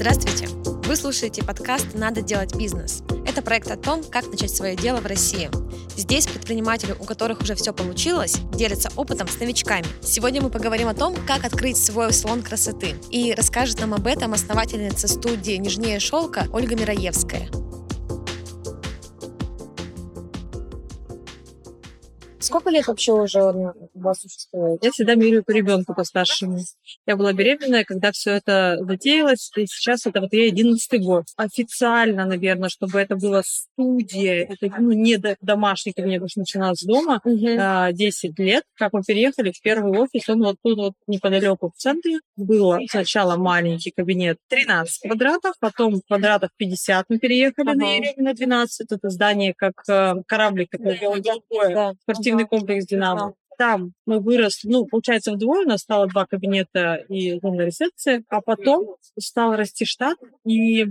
Здравствуйте! Вы слушаете подкаст «Надо делать бизнес». Это проект о том, как начать свое дело в России. Здесь предприниматели, у которых уже все получилось, делятся опытом с новичками. Сегодня мы поговорим о том, как открыть свой салон красоты. И расскажет нам об этом основательница студии «Нежнее шелка» Ольга Мираевская. Сколько лет вообще уже у вас существует? Я всегда меряю по ребенку по старшему. Я была беременная, когда все это затеялось, и сейчас это вот я 11 год. Официально, наверное, чтобы это была студия, это ну, не домашний кабинет, потому что начиналось дома, uh 10 лет. Как мы переехали в первый офис, он вот тут вот неподалеку в центре. Было сначала маленький кабинет 13 квадратов, потом квадратов 50 мы переехали uh-huh. на Еревина 12. Это здание как э, кораблик, такое голубое, да. спортивное спортивный комплекс «Динамо». Там мы выросли, ну, получается, вдвое у нас стало два кабинета и зона ресепции, а потом стал расти штат, и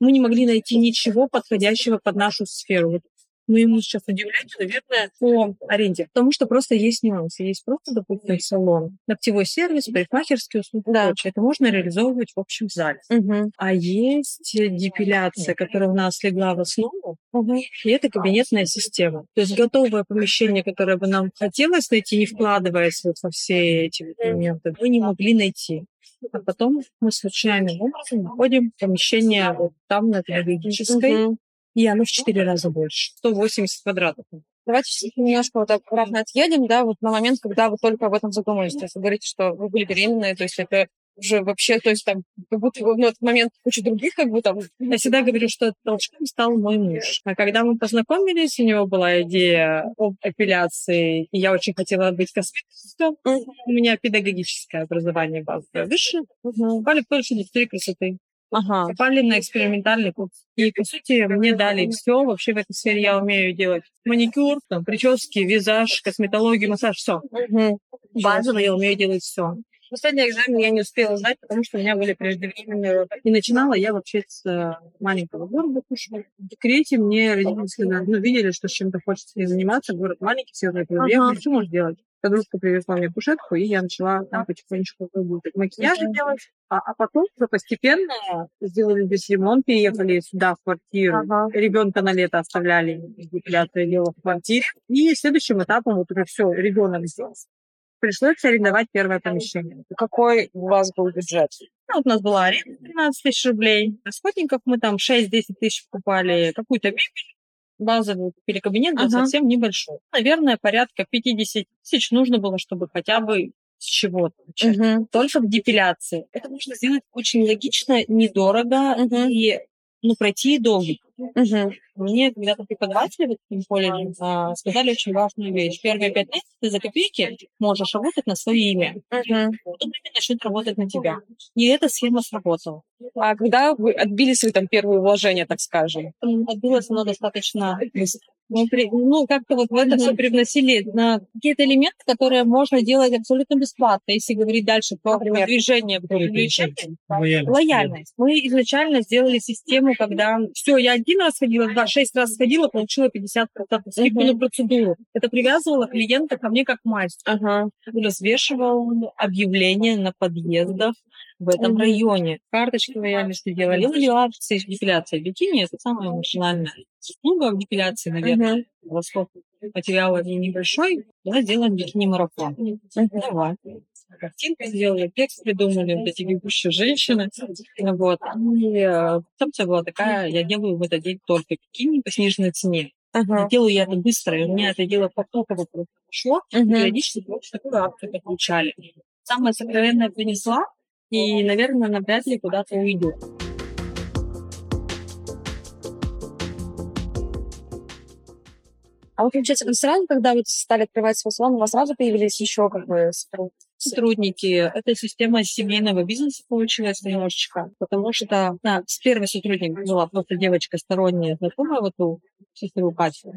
мы не могли найти ничего подходящего под нашу сферу. Вот моему сейчас удивлению, наверное, по аренде. Потому что просто есть нюансы. Есть просто, допустим, салон, ногтевой сервис, парикмахерские услуги да. прочее. Это можно реализовывать в общем зале. Угу. А есть депиляция, которая у нас легла в основу, угу. и это кабинетная система. То есть готовое помещение, которое бы нам хотелось найти, не вкладываясь вот во все эти моменты, мы не могли найти. А потом мы случайным образом находим помещение вот там, на педагогической, угу и оно в 4 раза больше, 180 квадратов. Давайте немножко вот обратно отъедем, да, вот на момент, когда вы только об этом задумались. То есть вы говорите, что вы были беременны, то есть это уже вообще, то есть там, как будто ну, этот момент куча других, как бы там. Я всегда говорю, что толчком стал мой муж. А когда мы познакомились, у него была идея об эпиляции, и я очень хотела быть косметологом. Uh-huh. У меня педагогическое образование базовое высшее. Попали в колледж индустрии красоты. Ага. Попали на экспериментальный курс. И, по сути, мне дали все. Вообще в этой сфере я умею делать маникюр, там, прически, визаж, косметологию, массаж, все. Угу. Базово я умею делать все. Последний экзамен я не успела сдать, потому что у меня были преждевременные роды. И начинала я вообще с э, маленького города Кушма. В декрете мне родители сказали, ну, видели, что с чем-то хочется не заниматься, город маленький, все знают, ага. что можешь делать? Подружка привезла мне кушетку, и я начала там потихонечку работать. Макияжи делать, а, а потом уже постепенно сделали весь ремонт, переехали сюда, в квартиру. Ага. Ребенка на лето оставляли, депиляция дело в квартире. И следующим этапом вот уже все, ребенок здесь пришлось арендовать первое помещение. Какой у вас был бюджет? Ну, вот у нас была аренда 13 тысяч рублей. Расходников мы там 6-10 тысяч покупали. Какую-то мебель базовую купили кабинет, был ага. совсем небольшой. Наверное, порядка 50 тысяч нужно было, чтобы хотя бы чего-то. Угу. Только в депиляции. Это можно сделать очень логично, недорого угу. и ну, пройти долгий Угу. Мне когда-то преподаватели в этом колледже а, сказали очень важную вещь. Первые пять лет ты за копейки можешь работать на свое имя. Угу. Потом время начнет работать на тебя. И эта схема сработала. А когда вы отбили свои там первые вложения, так скажем? Отбилось оно достаточно быстро. Мы при, ну, как-то вот в это все привносили на какие-то элементы, которые можно делать абсолютно бесплатно, если говорить дальше про Например, продвижение, привлечение. Лояльность. Лояльность. Мы изначально сделали систему, когда все, я один раз ходила, два, шесть раз ходила, получила 50% скидку uh-huh. на процедуру. Это привязывало клиента ко мне как мастер. Uh-huh. Развешивал объявления на подъездах в этом районе. Карточки лояльности делали. Делали акции депиляции бикини. Это самая машинальная услуга в депиляции, наверное. Uh-huh. Расход материала небольшой. Да, делаем бикини-марафон. Давай картинку сделали, текст придумали, вот эти бегущие женщины. Вот. И э, концепция была такая, я делаю в этот день только бикини по сниженной цене. Ага. Делаю я это быстро, и у меня это дело потоково прошло, uh-huh. периодически просто такую акцию подключали. Самое сокровенное принесла, и, наверное, навряд ли куда-то уйдет. А вот, получается, сразу, когда вы стали открывать свой салон, у вас сразу появились еще как бы сотрудники. Это система семейного бизнеса получилась немножечко, потому что да, с первой сотрудник была просто девочка сторонняя, знакомая вот у счастливую Катю.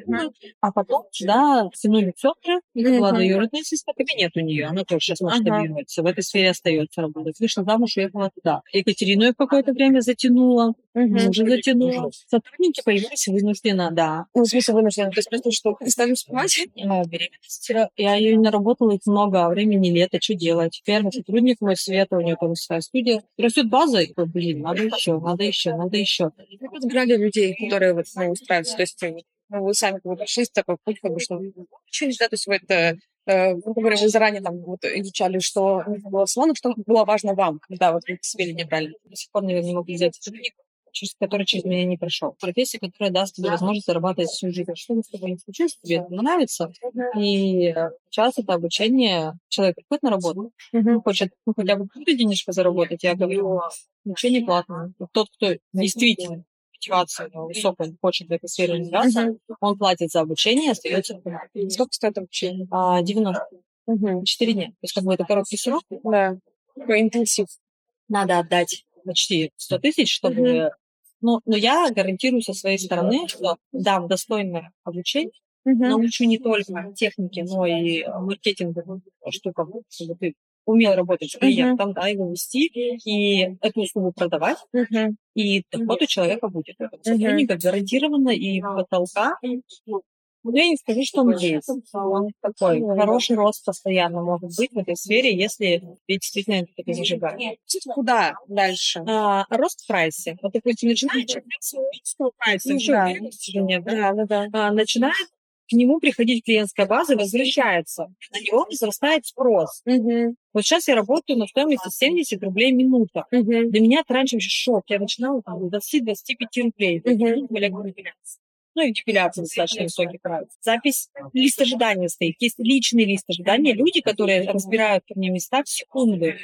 А потом, да, тянули сестры, это была двоюродная сестра, кабинет у нее, она тоже сейчас масштабируется, в этой сфере остается работать. Вышла замуж, уехала туда. Екатерину какое-то время затянула, мужа затянула. Сотрудники появились вынужденно, да. Ну, в смысле вынуждена? То есть просто что, стали успевать? А, беременность. Я ее не наработала их много, а времени лето, делать? Первый сотрудник мой, Света, у нее там своя студия. Растет база, и, блин, надо еще, надо еще, надо еще. Вы подбирали людей, которые вот ну, устраиваются? То есть ну, вы сами как бы пришли с такой путь, как бы, что учились, да, то есть вы это, э, ну, говоря, вы заранее там вот изучали, что было слона, что было важно вам, когда вот вы к себе не брали. До сих пор, наверное, не могу взять сотрудник, через который через меня не прошел. Профессия, которая даст тебе возможность зарабатывать всю жизнь. Что бы с тобой не случилось, тебе это нравится. И часто это обучение, человек приходит на работу, uh-huh. хочет ну, хотя бы какую-то денежку заработать, я говорю, ничего не платно. Тот, кто действительно мотивация высокая, хочет в этой сфере развиваться, он платит за обучение, остается Сколько стоит обучение? А, 90. Uh-huh. 4 дня. То есть как бы это короткий срок. Да. Такой интенсив. Надо отдать почти 100 тысяч, чтобы... Ну, но я гарантирую со своей стороны, что дам достойное обучение, uh-huh. научу не только технике, но и маркетинговым штукам, чтобы ты умел работать с клиентом, uh-huh. да, его вести, и эту услугу продавать, uh-huh. и доход у человека будет. Это uh-huh. гарантированно, и потолка ну, я не скажу, что он есть. Он такой хороший рост постоянно может быть в этой сфере, если ты действительно это зажигаешь. Куда дальше? А, рост в прайсе. Вот, допустим, начинает с прайса, да. да, да, да. А, начинает к нему приходить клиентская база, возвращается. На него возрастает спрос. Угу. Вот сейчас я работаю на стоимости 70 рублей минута. Угу. Для меня это раньше вообще шок. Я начинала там 20-25 рублей. Угу. Ну и депиляция достаточно высокий прайс. Запись, лист ожидания стоит. Есть личный лист ожидания. Люди, которые разбирают ко мне места в секунды.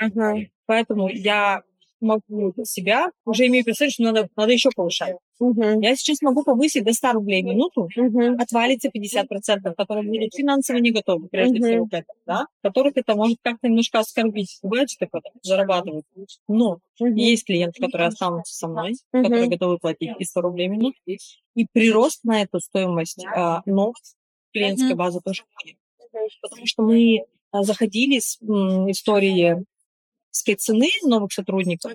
Поэтому я могу себя уже имею представление, что надо, надо еще повышать. Uh-huh. Я сейчас могу повысить до 100 рублей в минуту, uh-huh. отвалится 50%, которые будут финансово не готовы, прежде uh-huh. всего, к этому, да? которых это может как-то немножко оскорбить. Бывает, что такое, зарабатывают. Но uh-huh. есть клиенты, которые останутся со мной, uh-huh. которые готовы платить и 100 рублей в минуту, и прирост на эту стоимость а, новой клиентской uh-huh. базы тоже будет. Потому что мы а, заходили с м, истории спеццены новых сотрудников,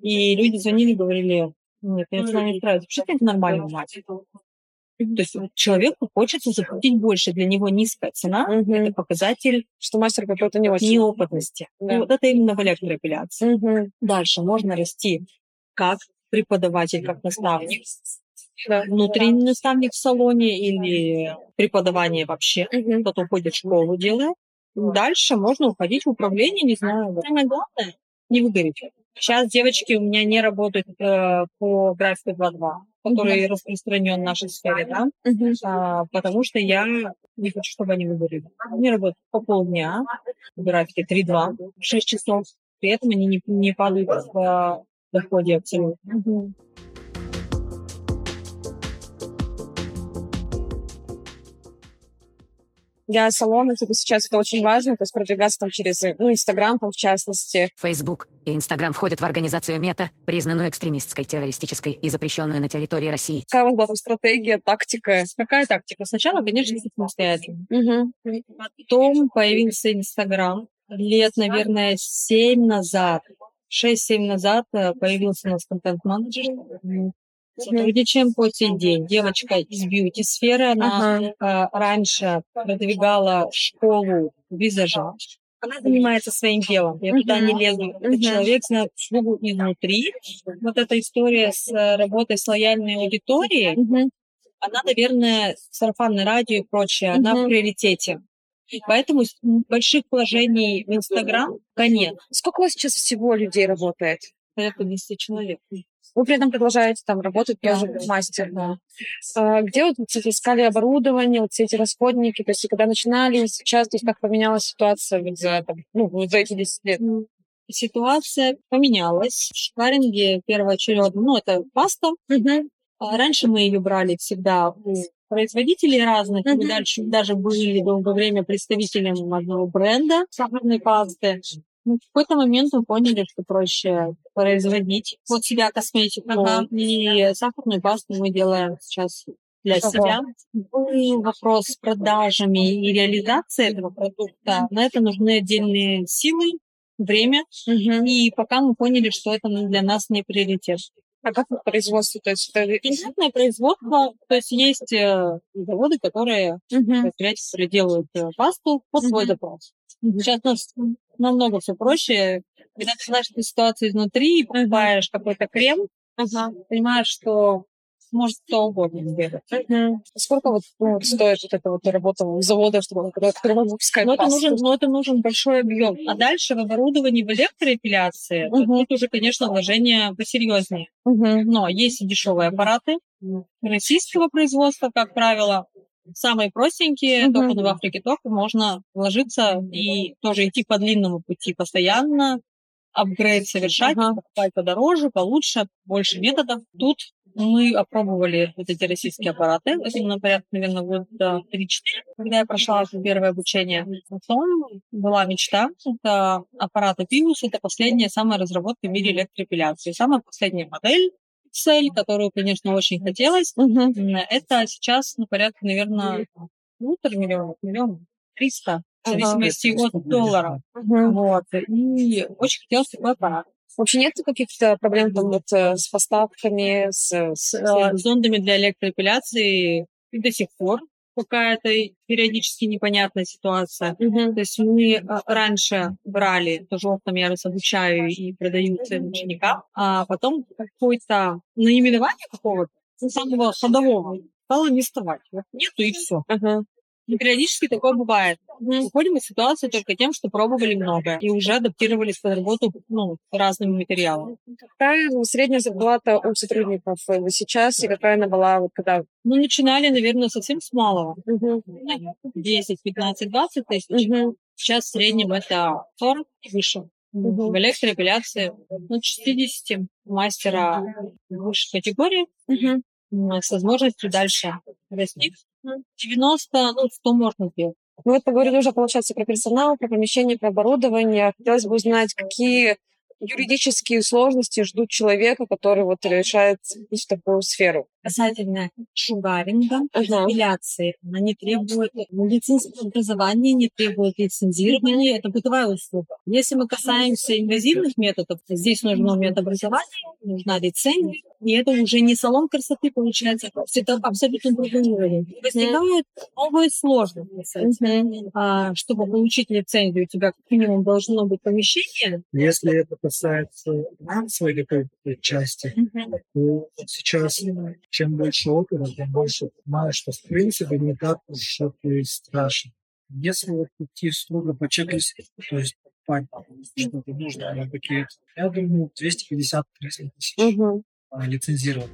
и люди звонили и говорили, нет, я с вами не справлюсь. Вообще это нормально мать. То есть человеку хочется заплатить больше. Для него низкая цена угу. это показатель, что мастер какой-то не очень. неопытности. Да. И вот это именно в электроэпиляции. Угу. Дальше можно расти как преподаватель, как наставник. Да. Внутренний наставник в салоне или преподавание вообще. Угу. Кто-то уходит в школу, делает. Дальше можно уходить в управление, не знаю. Самое главное, не выгореть. Сейчас девочки у меня не работают э, по графику 2.2, который mm-hmm. распространен в нашей сфере, да, mm-hmm. а, потому что я не хочу, чтобы они выгорели. Они работают по полдня, в графике 3-2, 6 часов, при этом они не, не падают в доходе абсолютно. Mm-hmm. Для салона типа, сейчас это очень важно, то есть продвигаться там через, ну, Инстаграм, там, в частности. Фейсбук и Инстаграм входят в организацию МЕТА, признанную экстремистской, террористической и запрещенную на территории России. Какая у вас была там стратегия, тактика? Какая тактика? Сначала, конечно, самостоятельно. Угу. Потом появился Инстаграм. Лет, наверное, семь назад, 6-7 назад э, появился у нас контент-менеджер, Сотрудничаем по сей день. Девочка из бьюти-сферы, она Ага. а, раньше продвигала школу визажа. Она занимается своим делом. Я туда не лезу. Этот Мгм. человек знает услугу изнутри. Вот эта история с э, работой с лояльной аудиторией, она, наверное, сарафанное радио и прочее, она в приоритете. Поэтому больших вложений в Инстаграм нет. Сколько у вас сейчас всего людей работает? Порядка 10 человек. Вы при этом продолжаете там работать Да. тоже. Да. А, где вот кстати, искали оборудование, вот все эти расходники? То есть, когда начинали, сейчас здесь как поменялась ситуация вот за, там, ну, за эти 10 лет? Ситуация поменялась. В шпаринге первоочередно, ну, это паста. Мгм. А Раньше мы ее брали всегда у производителей разных. Мы Мгм. дальше даже были долгое время представителем одного бренда сахарной пасты. Ну, в какой-то момент мы поняли, что проще производить под себя косметику. Ага. И сахарную пасту мы делаем сейчас для Ого. себя. Был вопрос с продажами и реализацией этого продукта. На это нужны отдельные силы, время. Мгм. И пока мы поняли, что это ну, для нас не приоритет. А как вот производство? То есть это... Производство, то есть есть э, заводы, которые которые делают э, пасту под свой Мгм. запрос. Сейчас у нас намного все проще. Когда ты знаешь эту ситуацию изнутри и покупаешь какой-то крем, Ага. понимаешь, что может кто угодно сделать. Мгм. Сколько вот, ну, стоит вот эта вот работа в заводах, чтобы который который выпускает Но это, нужен, но это нужен большой объем. А дальше в оборудовании в электроэпиляции Мгм. тут уже, конечно, вложения посерьезнее. Мгм. Но есть и дешевые аппараты российского производства, как правило. Самые простенькие, Мгм. только в Африке только можно вложиться и тоже идти по длинному пути постоянно, апгрейд совершать, Ага. покупать подороже, получше, больше методов. Тут мы опробовали вот эти российские аппараты. На порядка, наверное, год 3-4, когда я прошла первое обучение. Потом была мечта. Это аппарат Apivus. Это последняя самая разработка в мире электроэпиляции. Самая последняя модель цель, которую, конечно, очень хотелось. М, Это сейчас на порядка, наверное, полутора миллионов, миллион триста, в зависимости от доллара. Мгм. Вот. И очень хотелось такой аппарат. Вообще нет каких-то проблем там вот э, с поставками, с... С э, зондами для электроэпиляции и до сих пор какая-то периодически непонятная ситуация. Мгм. То есть мы э, раньше брали, тоже опытом я раз обучаю и продаю своим ученикам, а потом какое-то наименование какого-то, ну, самого ходового, стало не вставать. Вот нету и все. Ага. И периодически такое бывает. Мгм. Выходим из ситуации только тем, что пробовали много и уже адаптировались под работу ну, разными материалами. Какая ну, средняя зарплата у сотрудников э, сейчас и какая она была вот когда... Ну, начинали, наверное, совсем с малого. Мгм. 10, 15, 20 тысяч. Мгм. Сейчас в среднем это 40 и выше. Мгм. В электроэпиляции ну, 60 мастера высшей категории м, с возможностью дальше расти. 90, ну, 100 можно сделать. Ну вот поговорили уже, получается, про персонал, про помещение, про оборудование. Хотелось бы узнать, какие юридические сложности ждут человека, который вот решает в такую сферу. Касательно шугаринга, эпиляции, она не требует медицинского образования, не требует лицензирования, это бытовая услуга. Если мы касаемся инвазивных методов, здесь нужно медобразование, нужна лицензия, и это уже не салон красоты получается, это абсолютно другой уровень. Возникают новые сложности. А, чтобы получить лицензию, у тебя как минимум должно быть помещение. Если это касается финансовой какой-то части, то сейчас чем больше опыта, тем больше понимаешь, что в принципе не так уж это и страшно. Если вот идти строго по чек-листу, то есть покупать что-то нужно я думаю, 250-300 тысяч Мгм. а, лицензировать.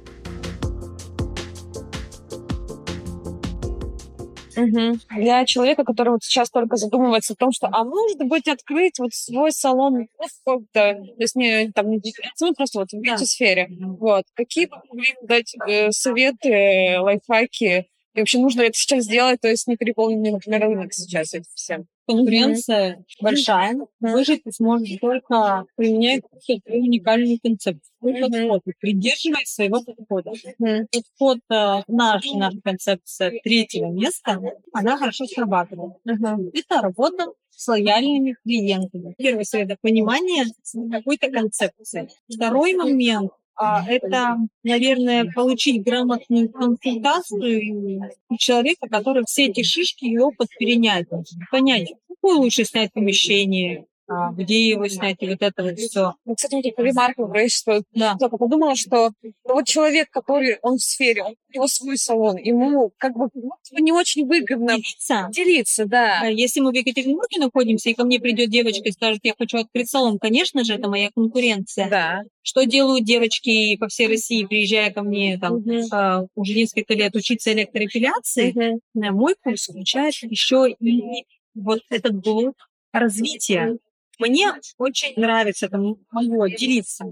Мгм. Для человека, который вот сейчас только задумывается о том, что, а может быть, открыть вот свой салон, ну, какой-то, то есть не, там, не декорацию, ну, просто вот в Да. сфере. Вот. Какие бы могли дать э, советы, э, лайфхаки? И вообще нужно это сейчас сделать, то есть не переполненный, например, рынок сейчас этим всем? Конкуренция большая. Выжить ты сможешь только какую-то свою уникальную концепцию. Подход. И придерживаясь своего подхода. Мгм. Подход э, наш, наша концепция третьего места, она хорошо срабатывает. Это работа с лояльными клиентами. Первый совет — понимание какой-то концепции. Второй момент это, наверное, получить грамотную консультацию у человека, который все эти шишки и опыт перенять. Понять, какое лучше снять помещение, а, где его снять, и вот это вот все. Ну, кстати, такая ремарка говорит, что Да. я подумала, что ну, вот человек, который, он в сфере, он, у него свой салон, ему как бы ну, не очень выгодно Делиться. делиться, да. А Если мы в Екатеринбурге находимся, и ко мне придет девочка и скажет, я хочу открыть салон, конечно же, это моя конкуренция. Да. Что делают девочки по всей России, приезжая ко мне там а, уже несколько лет учиться электроэпиляции? Мгм. На мой курс включает еще и вот этот блок развития. Мне очень нравится это мое делиться.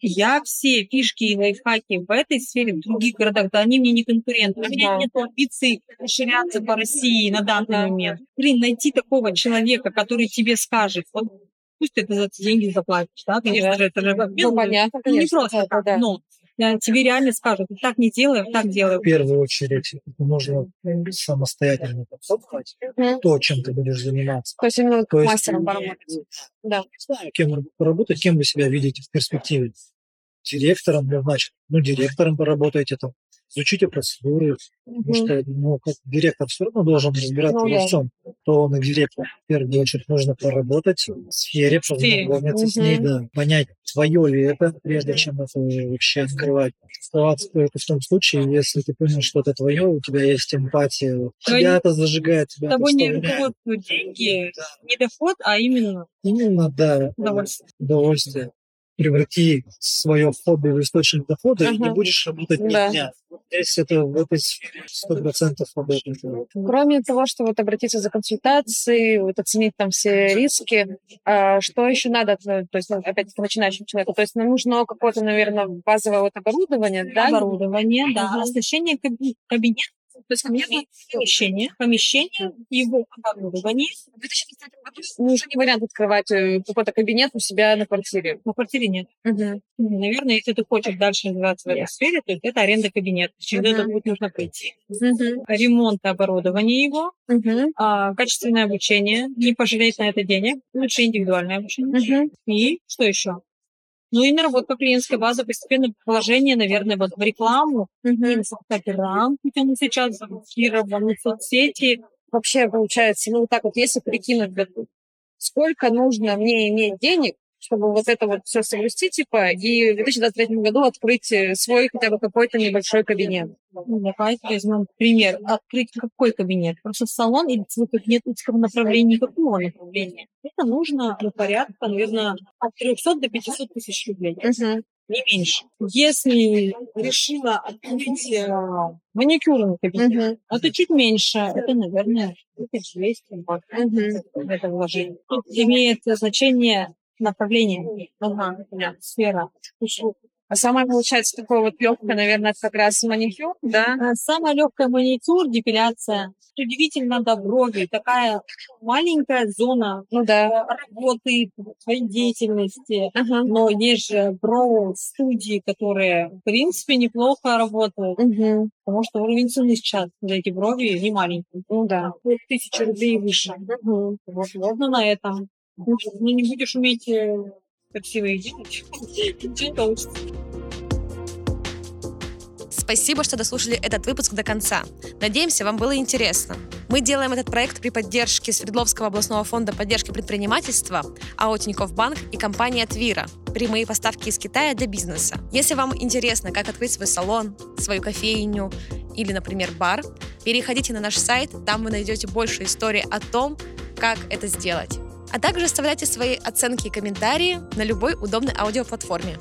Я все фишки и лайфхаки в этой сфере, в других городах, да, они мне не конкуренты. У меня Да. нет амбиций расширяться по России на данный момент. Блин, найти такого человека, который тебе скажет, вот пусть ты это за деньги заплатишь, да, конечно же, это же Ну, понятно, ну, не конечно. просто да, так, да, да. но Да, тебе реально скажут, так не делай, так делай. В первую очередь нужно самостоятельно подсобствовать Мгм. то, чем ты будешь заниматься. То есть именно То мастером поработать. Да. Не знаю, кем поработать, кем вы себя видите в перспективе. Директором, ну, значит, ну, директором поработайте там, изучите процедуры, потому Мгм. что, ну, как директор все равно должен разбираться Ну во всем. То он и директор. В первую очередь нужно поработать в сфере, познакомиться с ней, да, понять, твое ли это, прежде чем это вообще открывать. Оставаться только в том случае, если ты понял, что это твое, у тебя есть эмпатия, Твои- тебя это зажигает, тебя Тобой не руководствуют деньги, не доход, а именно Именно, да, удовольствие. удовольствие. Преврати свое хобби в источник дохода, и Ага. не будешь работать ни Да. дня. Здесь это в этой сфере сто процентов об этом. Кроме того, что вот обратиться за консультацией, вот оценить там все риски, а, что еще надо, то есть, ну, опять-таки, начинающему человеку? То есть нам нужно какое-то, наверное, базовое вот оборудование, да? Оборудование, да, каби- кабинета, то есть кабинет помещение, помещение, его оборудование. В 2023 году уже не вариант открывать э, какой-то кабинет у себя на квартире. На квартире нет. Мгм. Наверное, если ты хочешь дальше развиваться в этой сфере, то это аренда кабинета. Через Мгм. это будет нужно пройти. Мгм. Ремонт оборудования его, Мгм. а, качественное обучение, не пожалеть на это денег, лучше индивидуальное обучение. Мгм. И что еще? Ну и наработка клиентской базы, постепенно вложение, наверное, вот в рекламу, Мгм. Инстаграм, хотя он сейчас заблокирован, соцсети. Вообще, получается, ну, вот так вот, если прикинуть, сколько нужно мне иметь денег, чтобы вот это вот все совместить, типа, и в 2023 году открыть э, свой хотя бы какой-то небольшой кабинет. Ну, давайте возьмем пример. Открыть какой кабинет? Просто салон или свой кабинет узкого направления, какого направления? Это нужно ну, порядка, наверное, от 300 до 500 тысяч рублей. Мгм. не меньше. Если решила открыть э, маникюрный кабинет, Мгм. это чуть меньше. Это, наверное, 1200 вот, Мгм. это вложение. Тут имеет значение направление, ага, сфера услуг. А самое, получается, такое вот легкое, наверное, это как раз маникюр, да? А Самая легкая маникюр, депиляция. Удивительно до брови. Такая маленькая зона Ну да. работы, своей деятельности. Ага. Но есть же броу-студии, которые, в принципе, неплохо работают. Мгм. Потому что уровень цены сейчас за эти брови не маленький. Ну да. От тысячи рублей выше. Мгм. Вот можно на этом. Ну, не будешь уметь э, красиво их не получится. Спасибо, что дослушали этот выпуск до конца. Надеемся, вам было интересно. Мы делаем этот проект при поддержке Свердловского областного фонда поддержки предпринимательства, АО Тинькофф Банк и компания Твира. Прямые поставки из Китая для бизнеса. Если вам интересно, как открыть свой салон, свою кофейню или, например, бар, переходите на наш сайт, там вы найдете больше историй о том, как это сделать. А также оставляйте свои оценки и комментарии на любой удобной аудиоплатформе.